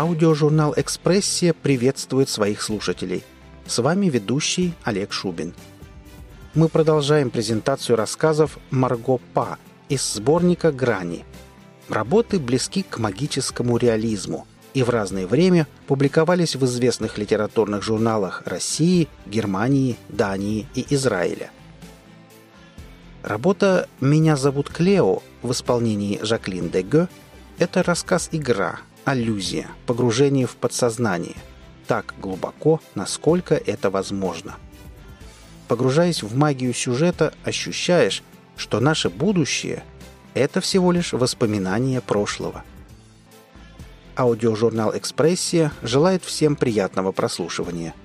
Аудиожурнал «Экспрессия» приветствует своих слушателей. С вами ведущий Олег Шубин. Мы продолжаем презентацию рассказов Марго Па из сборника «Грани». Работы близки к магическому реализму и в разное время публиковались в известных литературных журналах России, Германии, Дании и Израиля. Работа «Меня зовут Клео» в исполнении Жаклин Деге – это рассказ-игра, аллюзия, погружение в подсознание. Так глубоко, насколько это возможно. Погружаясь в магию сюжета, ощущаешь, что наше будущее – это всего лишь воспоминания прошлого. Аудиожурнал «Экспрессия» желает всем приятного прослушивания –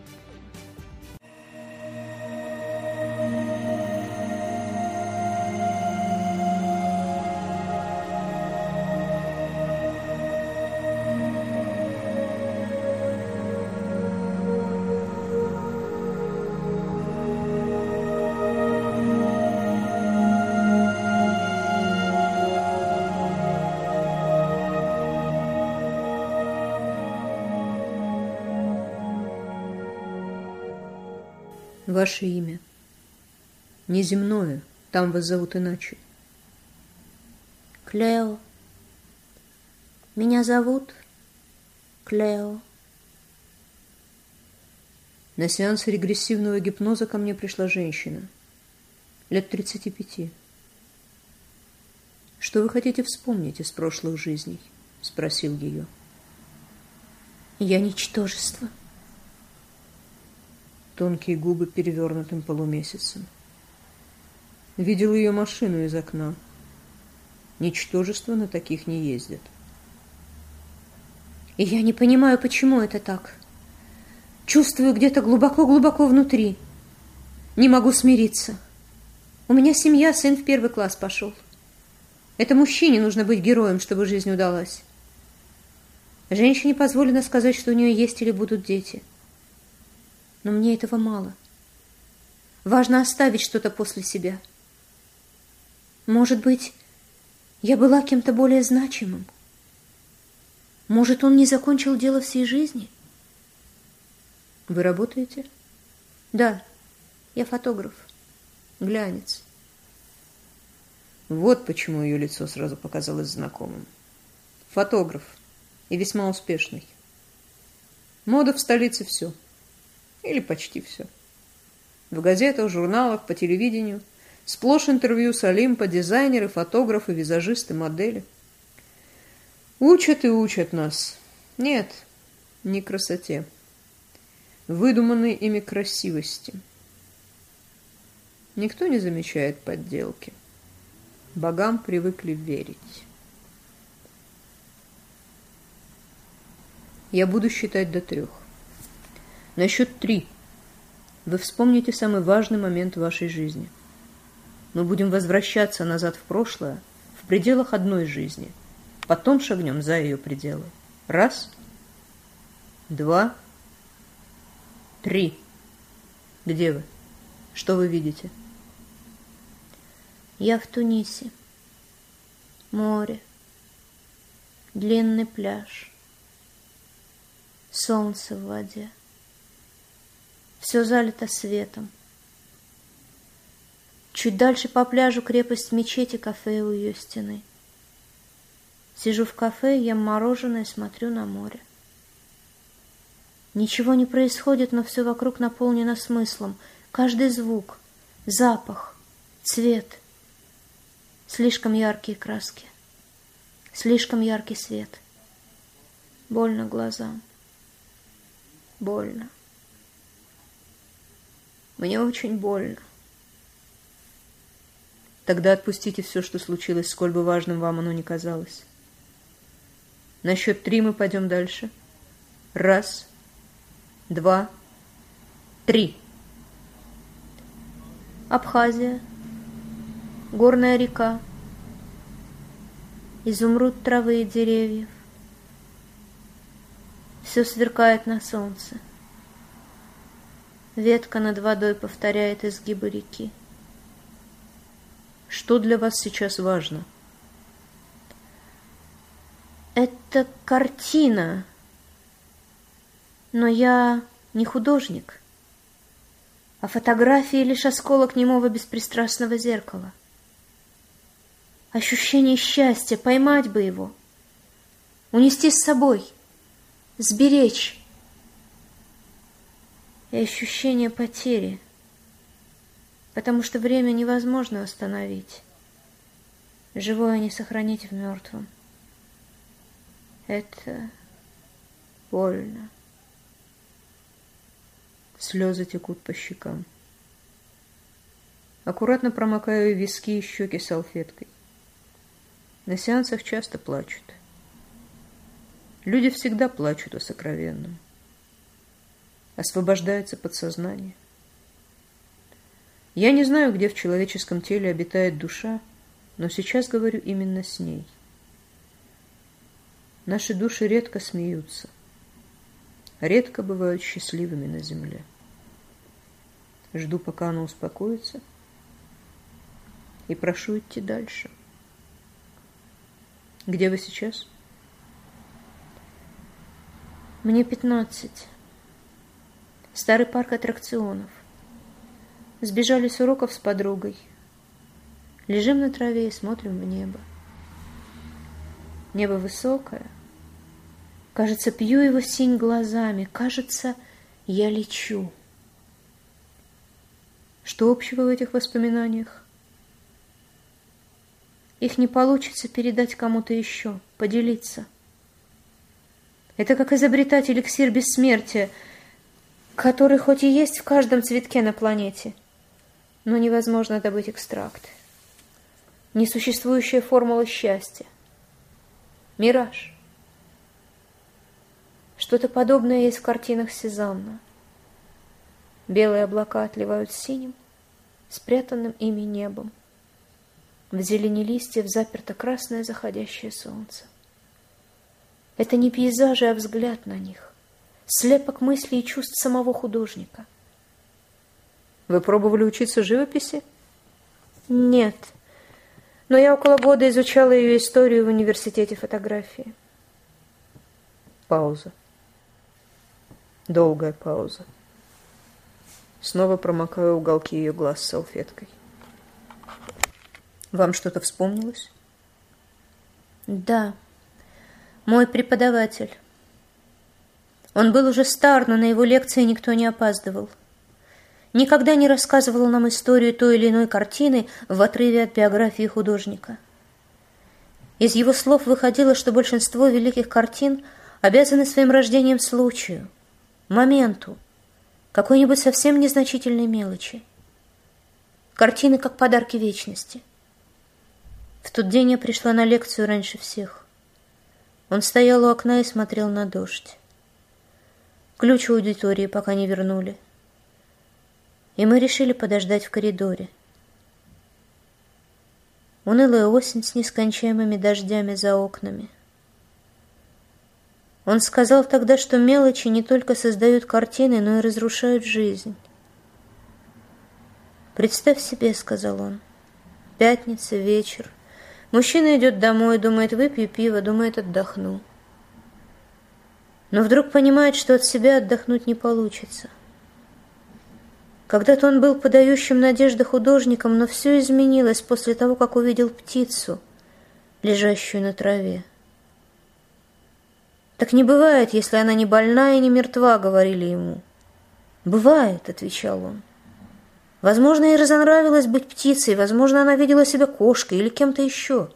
Ваше имя. Неземное. Там вас зовут иначе. Клео. Меня зовут Клео. На сеанс регрессивного гипноза ко мне пришла женщина. Лет 35. «Что вы хотите вспомнить из прошлых жизней?» — спросил ее. «Я ничтожество». Тонкие губы перевернутым полумесяцем. Видел ее машину из окна. Ничтожество на таких не ездят. И я не понимаю, почему это так. Чувствую где-то глубоко-глубоко внутри. Не могу смириться. У меня семья, сын в первый класс пошел. Это мужчине нужно быть героем, чтобы жизнь удалась. Женщине позволено сказать, что у нее есть или будут дети – но мне этого мало. Важно оставить что-то после себя. Может быть, я была кем-то более значимым. Может, он не закончил дело всей жизни? Вы работаете? Да, я фотограф, глянец. Вот почему ее лицо сразу показалось знакомым. Фотограф и весьма успешный. Мода в столице все – или почти все. В газетах, журналах, по телевидению. Сплошь интервью с Олимпа, дизайнеры, фотографы, визажисты, модели. Учат и учат нас. Нет, не красоте. Выдуманной ими красивости. Никто не замечает подделки. Богам привыкли верить. Я буду считать до трех. На счет три вы вспомните самый важный момент вашей жизни. Мы будем возвращаться назад в прошлое в пределах одной жизни. Потом шагнем за ее пределы. Раз, два, три. Где вы? Что вы видите? Я в Тунисе. Море. Длинный пляж. Солнце в воде. Все залито светом. Чуть дальше по пляжу крепость мечети, кафе у ее стены. Сижу в кафе, ем мороженое смотрю на море. Ничего не происходит, но все вокруг наполнено смыслом. Каждый звук, запах, цвет. Слишком яркие краски. Слишком яркий свет. Больно глазам. Больно. Мне очень больно. Тогда отпустите все, что случилось, сколь бы важным вам оно ни казалось. На счет три мы пойдем дальше. Раз, два, три. Абхазия, горная река, изумруд травы и деревьев. Все сверкает на солнце. Ветка над водой повторяет изгибы реки. Что для вас сейчас важно? Это картина, Но я не художник, а фотографии лишь осколок немого беспристрастного зеркала. Ощущение счастья, поймать бы его, унести с собой, сберечь. И ощущение потери, потому что время невозможно остановить, живое не сохранить в мертвом. Это больно. Слезы текут по щекам. Аккуратно промокаю виски и щеки салфеткой. На сеансах часто плачут. Люди всегда плачут о сокровенном. Освобождается подсознание. Я не знаю, где в человеческом теле обитает душа, но сейчас говорю именно с ней. Наши души редко смеются, редко бывают счастливыми на земле. Жду, пока она успокоится, и прошу идти дальше. Где вы сейчас? Мне пятнадцать. Старый парк аттракционов. Сбежали с уроков с подругой. Лежим на траве и смотрим в небо. Небо высокое. Кажется, пью его синь глазами. Кажется, я лечу. Что общего в этих воспоминаниях? Их не получится передать кому-то еще, поделиться. Это как изобретать эликсир бессмертия, который хоть и есть в каждом цветке на планете, но невозможно добыть экстракт. Несуществующая формула счастья. Мираж. Что-то подобное есть в картинах Сезанна. Белые облака отливают синим, спрятанным ими небом. В зелени листьев заперто красное заходящее солнце. Это не пейзажи, а взгляд на них, слепок мыслей и чувств самого художника. Вы пробовали учиться живописи? Нет, но я около года изучала ее историю в университете фотографии. Пауза. Долгая пауза. Снова промокаю уголки ее глаз салфеткой. Вам что-то вспомнилось? Да, мой преподаватель. Он был уже стар, но на его лекции никто не опаздывал. Никогда не рассказывал нам историю той или иной картины в отрыве от биографии художника. Из его слов выходило, что большинство великих картин обязаны своим рождением случаю, моменту, какой-нибудь совсем незначительной мелочи. Картины как подарки вечности. В тот день я пришла на лекцию раньше всех. Он стоял у окна и смотрел на дождь. Ключ у аудитории пока не вернули. И мы решили подождать в коридоре. Унылая осень с нескончаемыми дождями за окнами. Он сказал тогда, что мелочи не только создают картины, но и разрушают жизнь. «Представь себе», — сказал он, — «пятница, вечер. Мужчина идет домой, думает, выпью пиво, думает, отдохну. Но вдруг понимает, что от себя отдохнуть не получится. Когда-то он был подающим надежды художником, но все изменилось после того, как увидел птицу, лежащую на траве. «Так не бывает, если она не больна и не мертва», — говорили ему. «Бывает», — отвечал он. Возможно, ей разонравилось быть птицей, возможно, она видела себя кошкой или кем-то еще.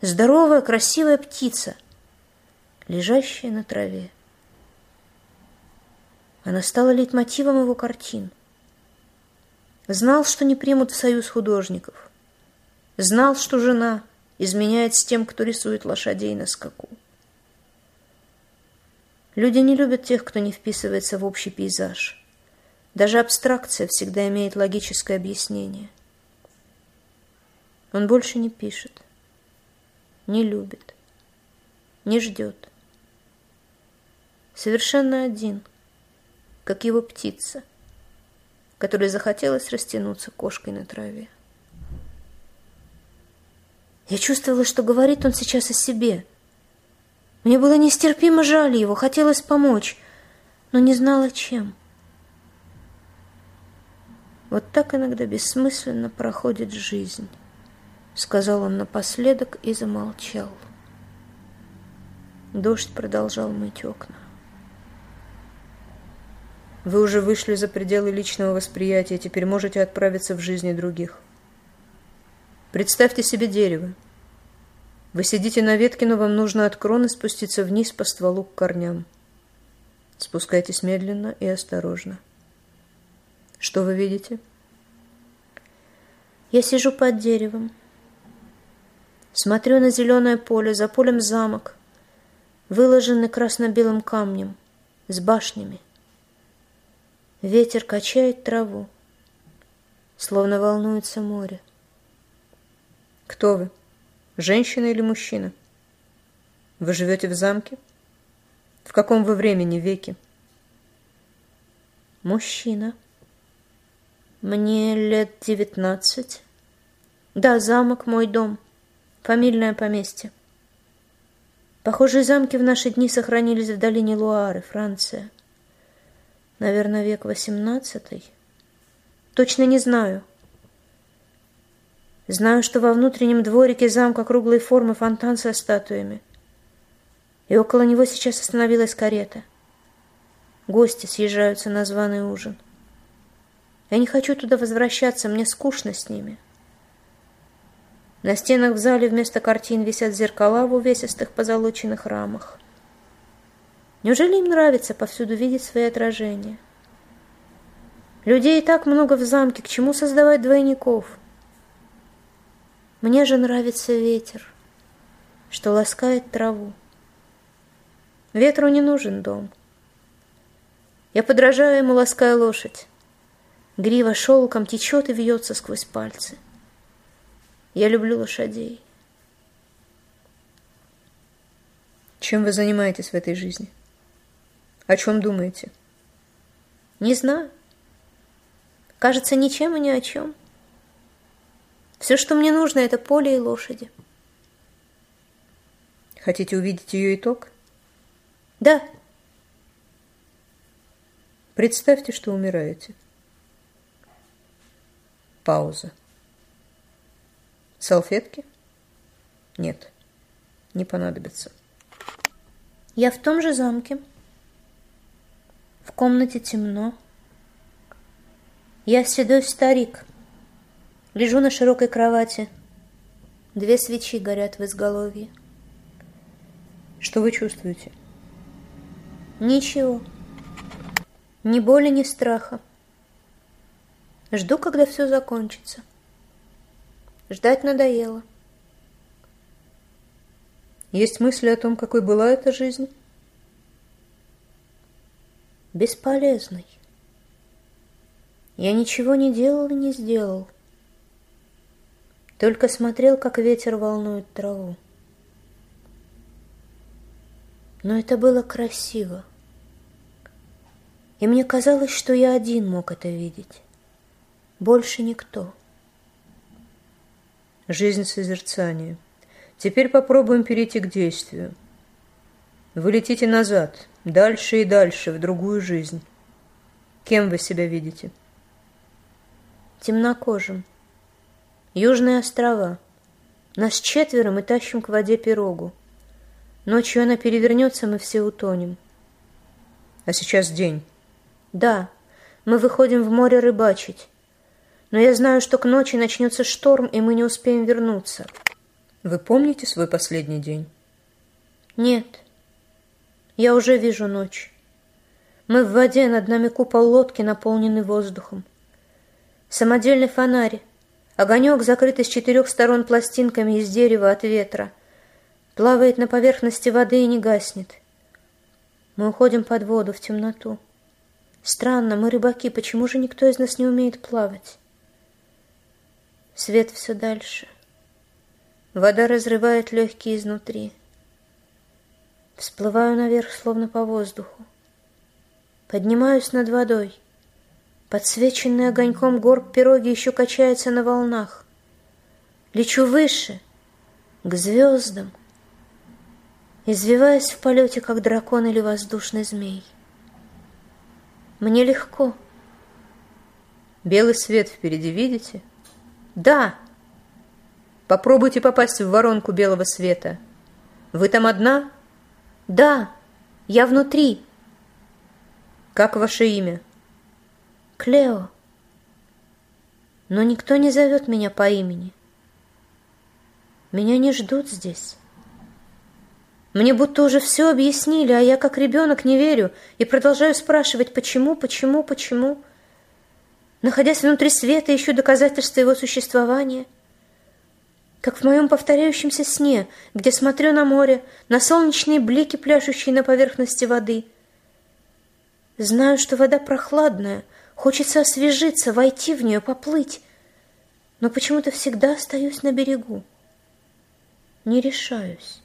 Здоровая, красивая птица, лежащая на траве. Она стала лейтмотивом его картин. Знал, что не примут в союз художников. Знал, что жена изменяет с тем, кто рисует лошадей на скаку. Люди не любят тех, кто не вписывается в общий пейзаж. Даже абстракция всегда имеет логическое объяснение. Он больше не пишет, не любит, не ждет. Совершенно один, как его птица, которой захотелось растянуться кошкой на траве. Я чувствовала, что говорит он сейчас о себе – мне было нестерпимо жаль его, хотелось помочь. но не знала, чем. Вот так иногда бессмысленно проходит жизнь, сказал он напоследок и замолчал. Дождь продолжал мыть окна. Вы уже вышли за пределы личного восприятия, теперь можете отправиться в жизни других. Представьте себе дерево. Вы сидите на ветке, но вам нужно от кроны спуститься вниз по стволу к корням. Спускайтесь медленно и осторожно. Что вы видите? Я сижу под деревом. Смотрю на зеленое поле, за полем замок, выложенный красно-белым камнем, с башнями. Ветер качает траву, словно волнуется море. Кто вы? Женщина или мужчина? Вы живете в замке? В каком вы времени веке? Мужчина. Мне лет девятнадцать. Да, замок мой дом. Фамильное поместье. Похожие замки в наши дни сохранились в долине Луары, Франция наверное, век восемнадцатый. Точно не знаю. Знаю, что во внутреннем дворике замка круглой формы фонтан со статуями. И около него сейчас остановилась карета. Гости съезжаются на званый ужин. Я не хочу туда возвращаться, мне скучно с ними. На стенах в зале вместо картин висят зеркала в увесистых позолоченных рамах. Неужели им нравится повсюду видеть свои отражения? Людей и так много в замке, к чему создавать двойников? Мне же нравится ветер, что ласкает траву. Ветру не нужен дом. Я подражаю ему, лаская лошадь. Грива шелком течет и вьется сквозь пальцы. Я люблю лошадей. Чем вы занимаетесь в этой жизни? — о чем думаете? Не знаю. Кажется, ничем и ни о чем. Все, что мне нужно, это поле и лошади. Хотите увидеть ее итог? Да. Представьте, что умираете. Пауза. Салфетки? Нет, не понадобится. Я в том же замке. В комнате темно. Я седой старик. Лежу на широкой кровати. Две свечи горят в изголовье. Что вы чувствуете? Ничего. Ни боли, ни страха. Жду, когда все закончится. Ждать надоело. Есть мысли о том, какой была эта жизнь? Бесполезный. Я ничего не делал и не сделал. Только смотрел, как ветер волнует траву. Но это было красиво. И мне казалось, что я один мог это видеть. Больше никто. Жизнь созерцания. Теперь попробуем перейти к действию. Вы летите назад, дальше и дальше, в другую жизнь. Кем вы себя видите? Темнокожим. Южные острова. Нас четверо, мы тащим к воде пирогу. Ночью она перевернется, мы все утонем. А сейчас день. Да, мы выходим в море рыбачить. Но я знаю, что к ночи начнется шторм, и мы не успеем вернуться. Вы помните свой последний день? Нет. Я уже вижу ночь. Мы в воде, над нами купол лодки, наполненный воздухом. Самодельный фонарь, огонек, закрытый с четырех сторон пластинками из дерева от ветра, плавает на поверхности воды и не гаснет. Мы уходим под воду, в темноту. Странно, мы рыбаки, почему же никто из нас не умеет плавать? Свет все дальше. Вода разрывает легкие изнутри. Всплываю наверх, словно по воздуху. Поднимаюсь над водой. Подсвеченный огоньком горб пироги еще качается на волнах. Лечу выше, к звездам, извиваясь в полете, как дракон или воздушный змей. Мне легко. Белый свет впереди видите? Да. Попробуйте попасть в воронку белого света. Вы там одна? Да, я внутри. Как ваше имя? Клео. Но никто не зовет меня по имени. Меня не ждут здесь. Мне будто уже все объяснили, а я как ребенок не верю и продолжаю спрашивать, почему, почему, почему. Находясь внутри света, ищу доказательства его существования. Как в моем повторяющемся сне, где смотрю на море, на солнечные блики, пляшущие на поверхности воды. Знаю, что вода прохладная, хочется освежиться, войти в нее, поплыть, но почему-то всегда остаюсь на берегу. Не решаюсь.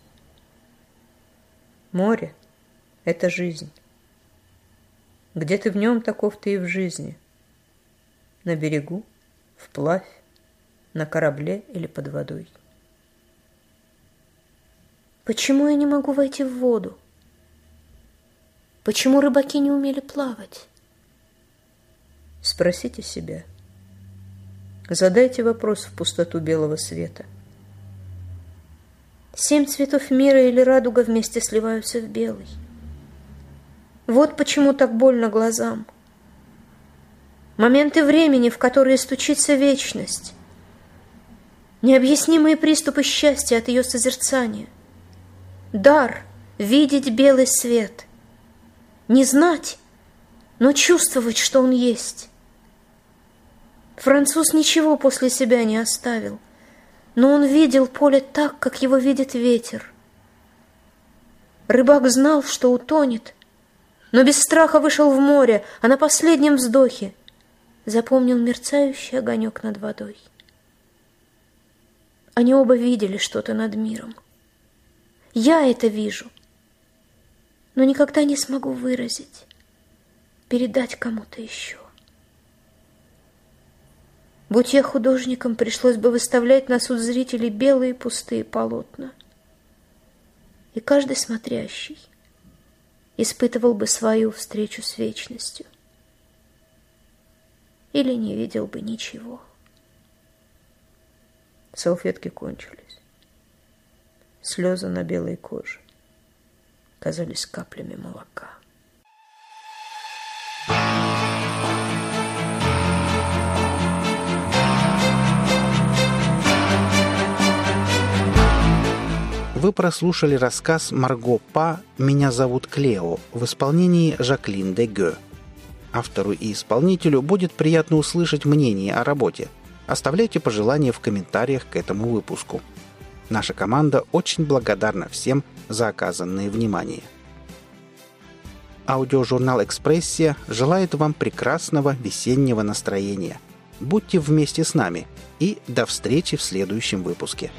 Море — это жизнь. Где ты в нем, таков ты и в жизни. На берегу, вплавь, на корабле или под водой. Почему я не могу войти в воду? Почему рыбаки не умели плавать? Спросите себя. Задайте вопрос в пустоту белого света — Семь цветов мира или радуга вместе сливаются в белый. Вот почему так больно глазам. Моменты времени, в которые стучится вечность. Необъяснимые приступы счастья от ее созерцания. Дар — видеть белый свет. Не знать, но чувствовать, что он есть. Француз ничего после себя не оставил но он видел поле так, как его видит ветер. Рыбак знал, что утонет, но без страха вышел в море, а на последнем вздохе запомнил мерцающий огонек над водой. Они оба видели что-то над миром. Я это вижу, но никогда не смогу выразить, передать кому-то еще. Будь я художником, пришлось бы выставлять на суд зрителей белые пустые полотна. И каждый смотрящий испытывал бы свою встречу с вечностью. Или не видел бы ничего. Салфетки кончились. Слезы на белой коже казались каплями молока. Вы прослушали рассказ Марго Па «Меня зовут Клео» в исполнении Жаклин де Гё. Автору и исполнителю будет приятно услышать мнение о работе. Оставляйте пожелания в комментариях к этому выпуску. Наша команда очень благодарна всем за оказанное внимание. Аудиожурнал «Экспрессия» желает вам прекрасного весеннего настроения. Будьте вместе с нами и до встречи в следующем выпуске.